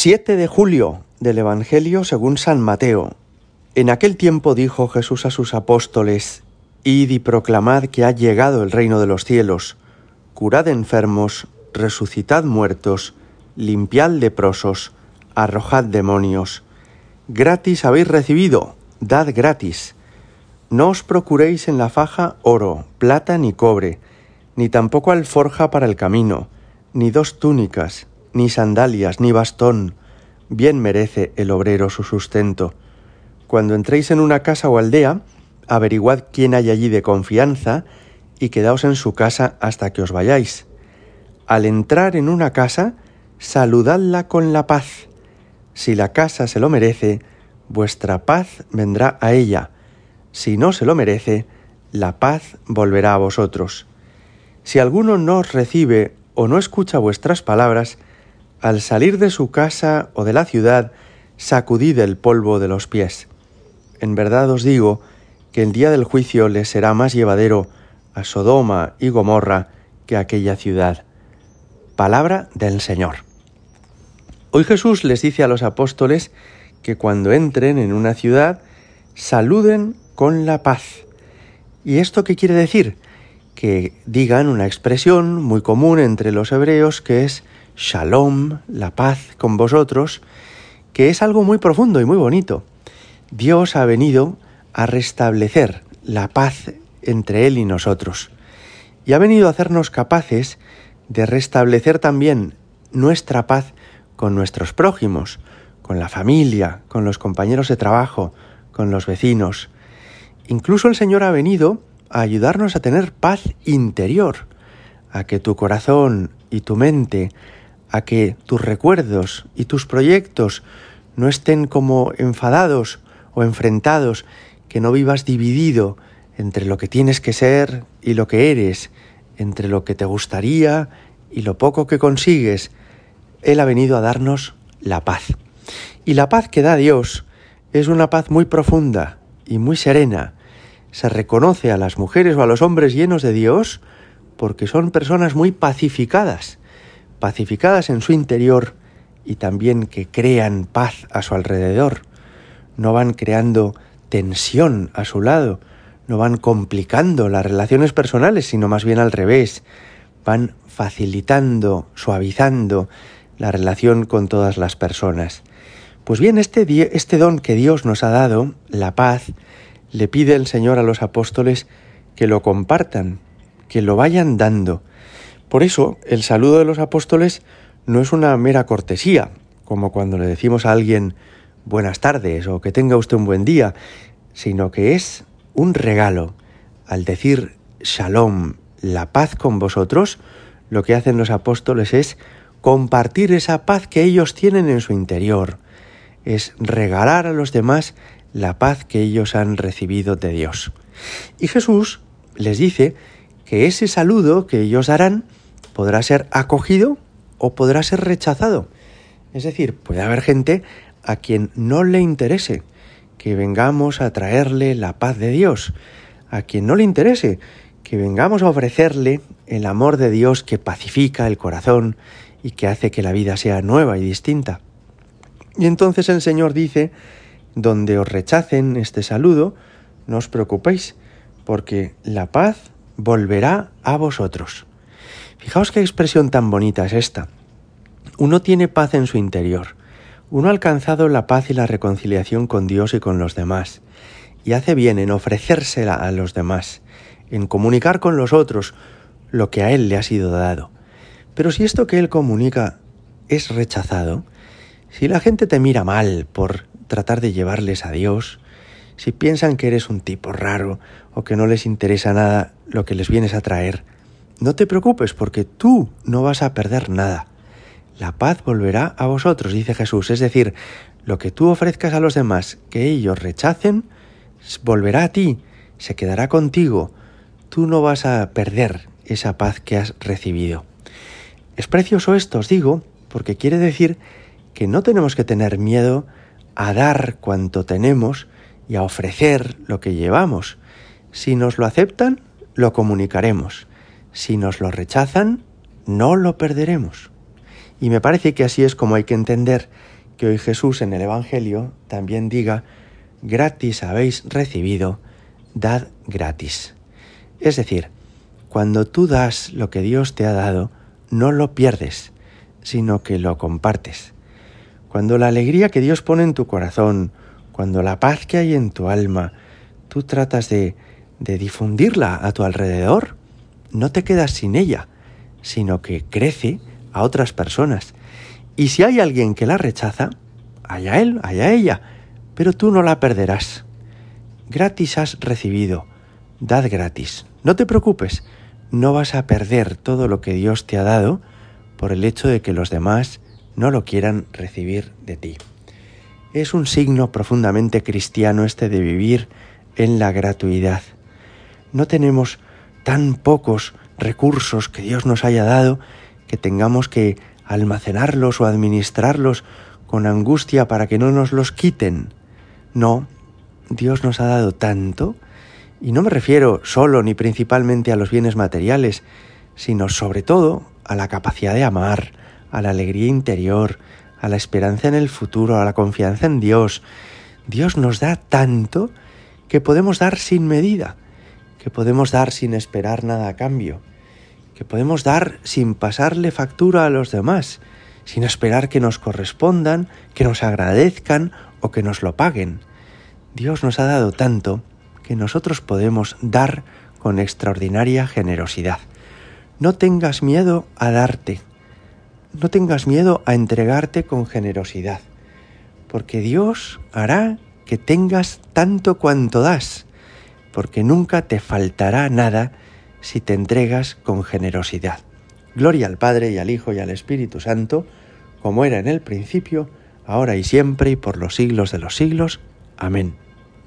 7 de julio del Evangelio según San Mateo. En aquel tiempo dijo Jesús a sus apóstoles, Id y proclamad que ha llegado el reino de los cielos, curad enfermos, resucitad muertos, limpiad leprosos, arrojad demonios. Gratis habéis recibido, dad gratis. No os procuréis en la faja oro, plata ni cobre, ni tampoco alforja para el camino, ni dos túnicas, ni sandalias, ni bastón, bien merece el obrero su sustento. Cuando entréis en una casa o aldea, averiguad quién hay allí de confianza y quedaos en su casa hasta que os vayáis. Al entrar en una casa, saludadla con la paz. Si la casa se lo merece, vuestra paz vendrá a ella. Si no se lo merece, la paz volverá a vosotros. Si alguno no os recibe o no escucha vuestras palabras, al salir de su casa o de la ciudad, sacudid el polvo de los pies. En verdad os digo que el día del juicio les será más llevadero a Sodoma y Gomorra que a aquella ciudad. Palabra del Señor. Hoy Jesús les dice a los apóstoles que cuando entren en una ciudad saluden con la paz. ¿Y esto qué quiere decir? Que digan una expresión muy común entre los hebreos que es shalom, la paz con vosotros, que es algo muy profundo y muy bonito. Dios ha venido a restablecer la paz entre Él y nosotros. Y ha venido a hacernos capaces de restablecer también nuestra paz con nuestros prójimos, con la familia, con los compañeros de trabajo, con los vecinos. Incluso el Señor ha venido a ayudarnos a tener paz interior, a que tu corazón y tu mente a que tus recuerdos y tus proyectos no estén como enfadados o enfrentados, que no vivas dividido entre lo que tienes que ser y lo que eres, entre lo que te gustaría y lo poco que consigues. Él ha venido a darnos la paz. Y la paz que da Dios es una paz muy profunda y muy serena. Se reconoce a las mujeres o a los hombres llenos de Dios porque son personas muy pacificadas pacificadas en su interior y también que crean paz a su alrededor. No van creando tensión a su lado, no van complicando las relaciones personales, sino más bien al revés, van facilitando, suavizando la relación con todas las personas. Pues bien, este, este don que Dios nos ha dado, la paz, le pide el Señor a los apóstoles que lo compartan, que lo vayan dando, por eso, el saludo de los apóstoles no es una mera cortesía, como cuando le decimos a alguien buenas tardes o que tenga usted un buen día, sino que es un regalo. Al decir shalom, la paz con vosotros, lo que hacen los apóstoles es compartir esa paz que ellos tienen en su interior, es regalar a los demás la paz que ellos han recibido de Dios. Y Jesús les dice que ese saludo que ellos darán podrá ser acogido o podrá ser rechazado. Es decir, puede haber gente a quien no le interese que vengamos a traerle la paz de Dios, a quien no le interese que vengamos a ofrecerle el amor de Dios que pacifica el corazón y que hace que la vida sea nueva y distinta. Y entonces el Señor dice, donde os rechacen este saludo, no os preocupéis, porque la paz volverá a vosotros. Fijaos qué expresión tan bonita es esta. Uno tiene paz en su interior. Uno ha alcanzado la paz y la reconciliación con Dios y con los demás. Y hace bien en ofrecérsela a los demás, en comunicar con los otros lo que a Él le ha sido dado. Pero si esto que Él comunica es rechazado, si la gente te mira mal por tratar de llevarles a Dios, si piensan que eres un tipo raro o que no les interesa nada lo que les vienes a traer, no te preocupes porque tú no vas a perder nada. La paz volverá a vosotros, dice Jesús. Es decir, lo que tú ofrezcas a los demás que ellos rechacen, volverá a ti, se quedará contigo. Tú no vas a perder esa paz que has recibido. Es precioso esto, os digo, porque quiere decir que no tenemos que tener miedo a dar cuanto tenemos y a ofrecer lo que llevamos. Si nos lo aceptan, lo comunicaremos. Si nos lo rechazan, no lo perderemos. Y me parece que así es como hay que entender que hoy Jesús en el Evangelio también diga, gratis habéis recibido, dad gratis. Es decir, cuando tú das lo que Dios te ha dado, no lo pierdes, sino que lo compartes. Cuando la alegría que Dios pone en tu corazón, cuando la paz que hay en tu alma, tú tratas de, de difundirla a tu alrededor, no te quedas sin ella, sino que crece a otras personas. Y si hay alguien que la rechaza, allá él, allá ella, pero tú no la perderás. Gratis has recibido, dad gratis. No te preocupes, no vas a perder todo lo que Dios te ha dado por el hecho de que los demás no lo quieran recibir de ti. Es un signo profundamente cristiano este de vivir en la gratuidad. No tenemos tan pocos recursos que Dios nos haya dado que tengamos que almacenarlos o administrarlos con angustia para que no nos los quiten. No, Dios nos ha dado tanto y no me refiero solo ni principalmente a los bienes materiales, sino sobre todo a la capacidad de amar, a la alegría interior, a la esperanza en el futuro, a la confianza en Dios. Dios nos da tanto que podemos dar sin medida, que podemos dar sin esperar nada a cambio, que podemos dar sin pasarle factura a los demás, sin esperar que nos correspondan, que nos agradezcan o que nos lo paguen. Dios nos ha dado tanto que nosotros podemos dar con extraordinaria generosidad. No tengas miedo a darte, no tengas miedo a entregarte con generosidad, porque Dios hará que tengas tanto cuanto das, porque nunca te faltará nada si te entregas con generosidad. Gloria al Padre y al Hijo y al Espíritu Santo, como era en el principio, ahora y siempre y por los siglos de los siglos. Amén.